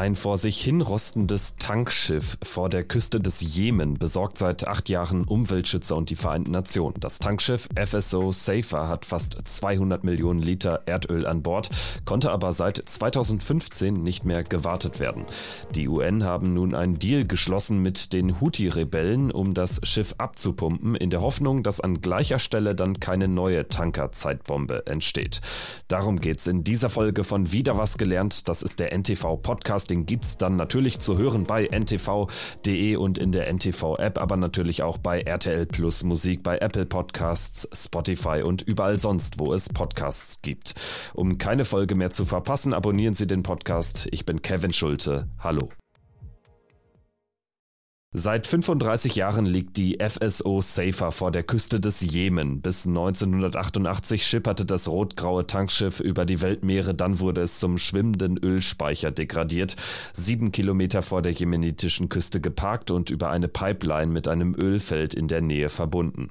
Ein vor sich hinrostendes Tankschiff vor der Küste des Jemen besorgt seit acht Jahren Umweltschützer und die Vereinten Nationen. Das Tankschiff FSO Safer hat fast 200 Millionen Liter Erdöl an Bord, konnte aber seit 2015 nicht mehr gewartet werden. Die UN haben nun einen Deal geschlossen mit den Houthi-Rebellen, um das Schiff abzupumpen, in der Hoffnung, dass an gleicher Stelle dann keine neue Tankerzeitbombe entsteht. Darum geht's in dieser Folge von Wieder was gelernt. Das ist der NTV-Podcast Podcast, den gibt es dann natürlich zu hören bei ntv.de und in der NTV-App, aber natürlich auch bei RTL Plus Musik, bei Apple Podcasts, Spotify und überall sonst, wo es Podcasts gibt. Um keine Folge mehr zu verpassen, abonnieren Sie den Podcast. Ich bin Kevin Schulte. Hallo. Seit 35 Jahren liegt die FSO Safer vor der Küste des Jemen. Bis 1988 schipperte das rotgraue Tankschiff über die Weltmeere, dann wurde es zum schwimmenden Ölspeicher degradiert, sieben Kilometer vor der jemenitischen Küste geparkt und über eine Pipeline mit einem Ölfeld in der Nähe verbunden.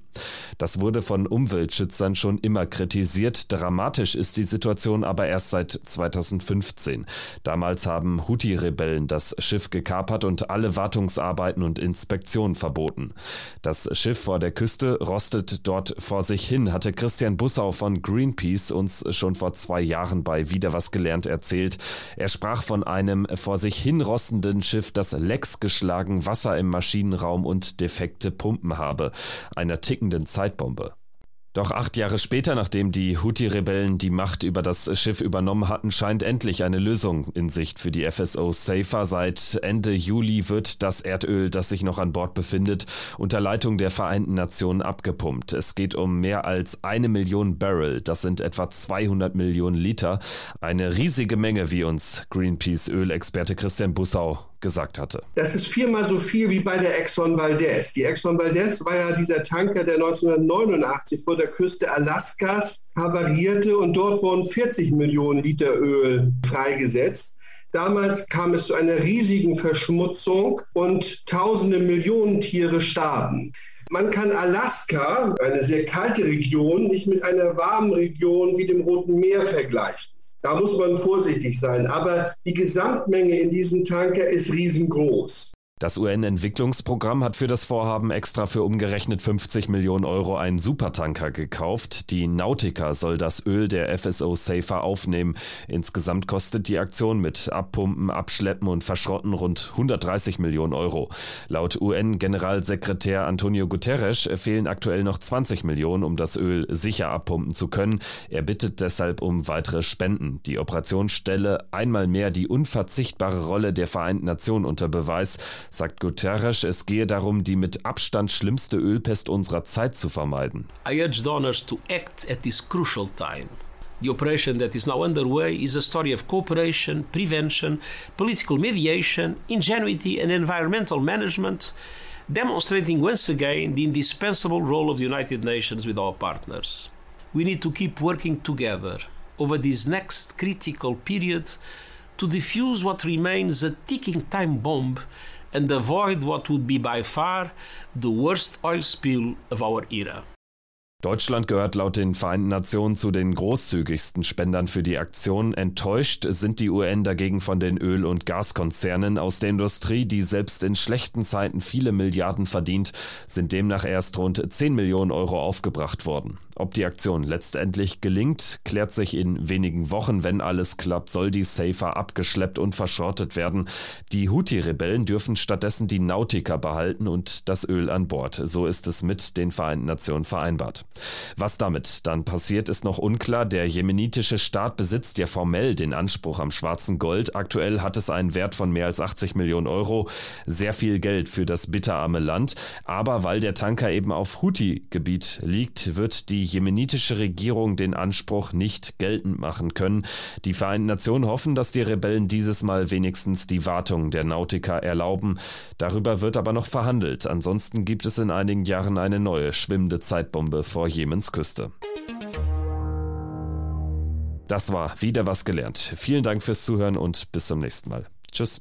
Das wurde von Umweltschützern schon immer kritisiert. Dramatisch ist die Situation aber erst seit 2015. Damals haben Houthi-Rebellen das Schiff gekapert und alle Wartungsarbeiten und Inspektion verboten. Das Schiff vor der Küste rostet dort vor sich hin, hatte Christian Bussau von Greenpeace uns schon vor zwei Jahren bei Wieder was gelernt erzählt. Er sprach von einem vor sich hin rostenden Schiff, das Lecks geschlagen, Wasser im Maschinenraum und defekte Pumpen habe, einer tickenden Zeitbombe. Doch acht Jahre später, nachdem die Houthi-Rebellen die Macht über das Schiff übernommen hatten, scheint endlich eine Lösung in Sicht für die FSO Safer. Seit Ende Juli wird das Erdöl, das sich noch an Bord befindet, unter Leitung der Vereinten Nationen abgepumpt. Es geht um mehr als eine Million Barrel, das sind etwa 200 Millionen Liter. Eine riesige Menge, wie uns Greenpeace-Ölexperte Christian Bussau gesagt hatte. Das ist viermal so viel wie bei der Exxon Valdez. Die Exxon Valdez war ja dieser Tanker, der 1989 vor der Küste Alaskas havarierte und dort wurden 40 Millionen Liter Öl freigesetzt. Damals kam es zu einer riesigen Verschmutzung und tausende Millionen Tiere starben. Man kann Alaska, eine sehr kalte Region, nicht mit einer warmen Region wie dem Roten Meer vergleichen. Da muss man vorsichtig sein. Aber die Gesamtmenge in diesem Tanker ist riesengroß. Das UN-Entwicklungsprogramm hat für das Vorhaben extra für umgerechnet 50 Millionen Euro einen Supertanker gekauft. Die Nautica soll das Öl der FSO Safer aufnehmen. Insgesamt kostet die Aktion mit Abpumpen, Abschleppen und Verschrotten rund 130 Millionen Euro. Laut UN-Generalsekretär Antonio Guterres fehlen aktuell noch 20 Millionen, um das Öl sicher abpumpen zu können. Er bittet deshalb um weitere Spenden. Die Operation stelle einmal mehr die unverzichtbare Rolle der Vereinten Nationen unter Beweis sagt Guterres, es gehe darum, die mit Abstand schlimmste Ölpest unserer Zeit zu vermeiden. I urge donors to act at this crucial time. The operation that is now underway is a story of cooperation, prevention, political mediation, ingenuity and environmental management, demonstrating once again the indispensable role of the United Nations with our partners. We need to keep working together over this next critical period to defuse what remains a ticking time bomb and avoid what would be by far the worst oil spill of our era. Deutschland gehört laut den Vereinten Nationen zu den großzügigsten Spendern für die Aktion. Enttäuscht sind die UN dagegen von den Öl- und Gaskonzernen aus der Industrie, die selbst in schlechten Zeiten viele Milliarden verdient, sind demnach erst rund 10 Millionen Euro aufgebracht worden. Ob die Aktion letztendlich gelingt, klärt sich in wenigen Wochen. Wenn alles klappt, soll die Safer abgeschleppt und verschrottet werden. Die Houthi-Rebellen dürfen stattdessen die Nautica behalten und das Öl an Bord. So ist es mit den Vereinten Nationen vereinbart. Was damit dann passiert, ist noch unklar. Der jemenitische Staat besitzt ja formell den Anspruch am schwarzen Gold. Aktuell hat es einen Wert von mehr als 80 Millionen Euro. Sehr viel Geld für das bitterarme Land. Aber weil der Tanker eben auf Houthi-Gebiet liegt, wird die jemenitische Regierung den Anspruch nicht geltend machen können. Die Vereinten Nationen hoffen, dass die Rebellen dieses Mal wenigstens die Wartung der Nautica erlauben. Darüber wird aber noch verhandelt. Ansonsten gibt es in einigen Jahren eine neue schwimmende Zeitbombe vor Jemens Küste. Das war wieder was gelernt. Vielen Dank fürs Zuhören und bis zum nächsten Mal. Tschüss.